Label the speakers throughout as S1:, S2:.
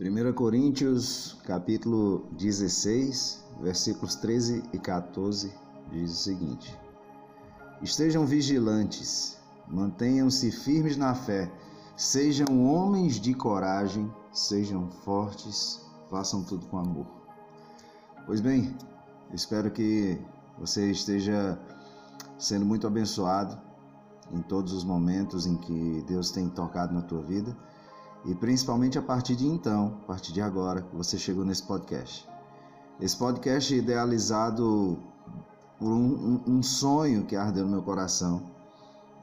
S1: 1 Coríntios, capítulo 16, versículos 13 e 14, diz o seguinte: Estejam vigilantes, mantenham-se firmes na fé, sejam homens de coragem, sejam fortes, façam tudo com amor. Pois bem, espero que você esteja sendo muito abençoado em todos os momentos em que Deus tem tocado na tua vida e principalmente a partir de então, a partir de agora, que você chegou nesse podcast. Esse podcast é idealizado por um, um, sonho que ardeu no meu coração.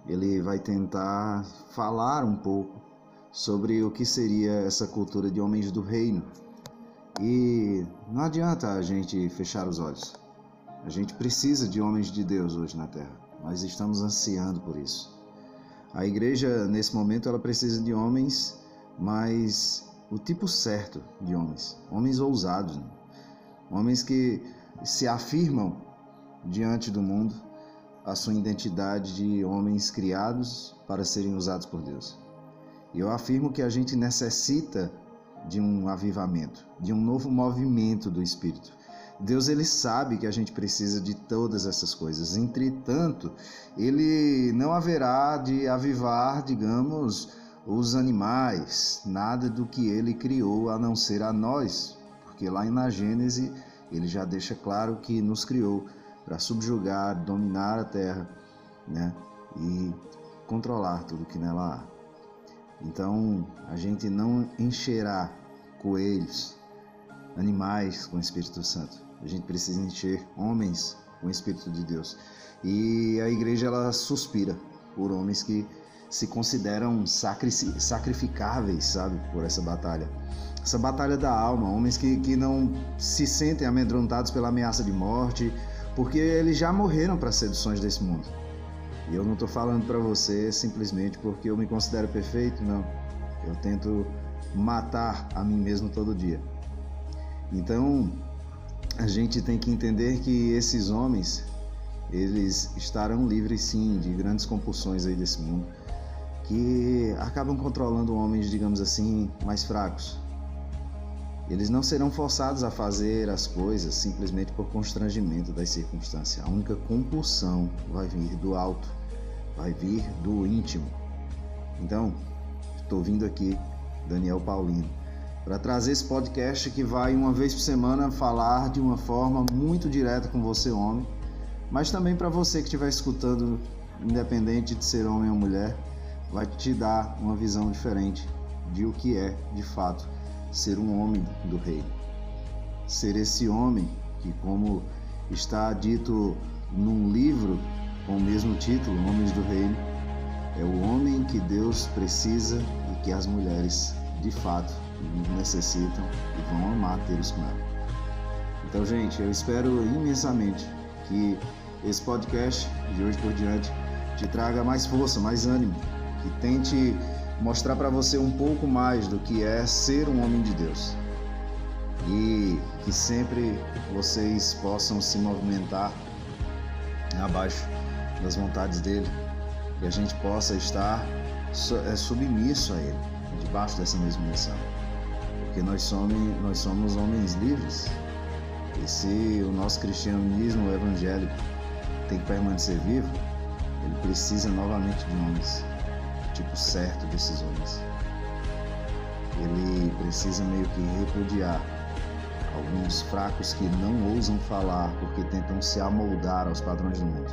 S1: Ele vai tentar falar um pouco sobre o que seria essa cultura de homens do reino. E não adianta a gente fechar os olhos. A gente precisa de homens de Deus hoje na terra. Nós estamos ansiando por isso. A igreja, nesse momento, ela precisa de homens mas o tipo certo de homens, homens ousados, né? homens que se afirmam diante do mundo a sua identidade de homens criados para serem usados por Deus. E eu afirmo que a gente necessita de um avivamento, de um novo movimento do Espírito. Deus ele sabe que a gente precisa de todas essas coisas. Entretanto, ele não haverá de avivar, digamos, os animais, nada do que ele criou a não ser a nós, porque lá na Gênese ele já deixa claro que nos criou para subjugar, dominar a terra, né? E controlar tudo que nela há. Então, a gente não encherá coelhos, animais com o Espírito Santo. A gente precisa encher homens com o Espírito de Deus. E a igreja ela suspira por homens que se consideram sacrificáveis, sabe, por essa batalha. Essa batalha da alma, homens que, que não se sentem amedrontados pela ameaça de morte, porque eles já morreram para as seduções desse mundo. E eu não estou falando para você simplesmente porque eu me considero perfeito, não. Eu tento matar a mim mesmo todo dia. Então, a gente tem que entender que esses homens, eles estarão livres sim de grandes compulsões aí desse mundo que acabam controlando homens, digamos assim, mais fracos. Eles não serão forçados a fazer as coisas simplesmente por constrangimento das circunstâncias. A única compulsão vai vir do alto, vai vir do íntimo. Então, estou vindo aqui, Daniel Paulino, para trazer esse podcast que vai uma vez por semana falar de uma forma muito direta com você, homem, mas também para você que estiver escutando, independente de ser homem ou mulher vai te dar uma visão diferente de o que é, de fato, ser um homem do reino. Ser esse homem que, como está dito num livro com o mesmo título, Homens do Reino, é o homem que Deus precisa e que as mulheres, de fato, necessitam e vão amar tê-los com ela. Então, gente, eu espero imensamente que esse podcast de hoje por diante te traga mais força, mais ânimo, que tente mostrar para você um pouco mais do que é ser um homem de Deus. E que sempre vocês possam se movimentar abaixo das vontades dele, que a gente possa estar é, submisso a ele, debaixo dessa mesma missão. Porque nós somos, nós somos homens livres. E se o nosso cristianismo evangélico tem que permanecer vivo, ele precisa novamente de homens tipo certo desses homens. Ele precisa meio que repudiar alguns fracos que não ousam falar porque tentam se amoldar aos padrões do mundo.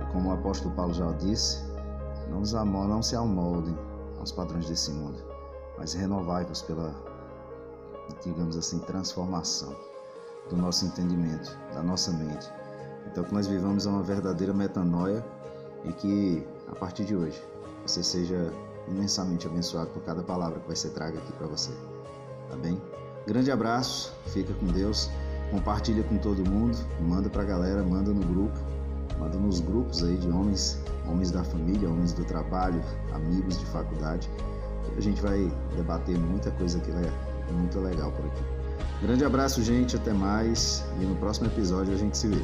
S1: E como o apóstolo Paulo já disse, não, não se amoldem aos padrões desse mundo, mas renovai-vos pela, digamos assim, transformação do nosso entendimento, da nossa mente. Então que nós vivamos uma verdadeira metanoia e que a partir de hoje você seja imensamente abençoado por cada palavra que vai ser traga aqui para você. Tá bem? Grande abraço, fica com Deus, compartilha com todo mundo, manda pra galera, manda no grupo, manda nos grupos aí de homens, homens da família, homens do trabalho, amigos de faculdade. A gente vai debater muita coisa que é muito legal por aqui. Grande abraço, gente, até mais e no próximo episódio a gente se vê.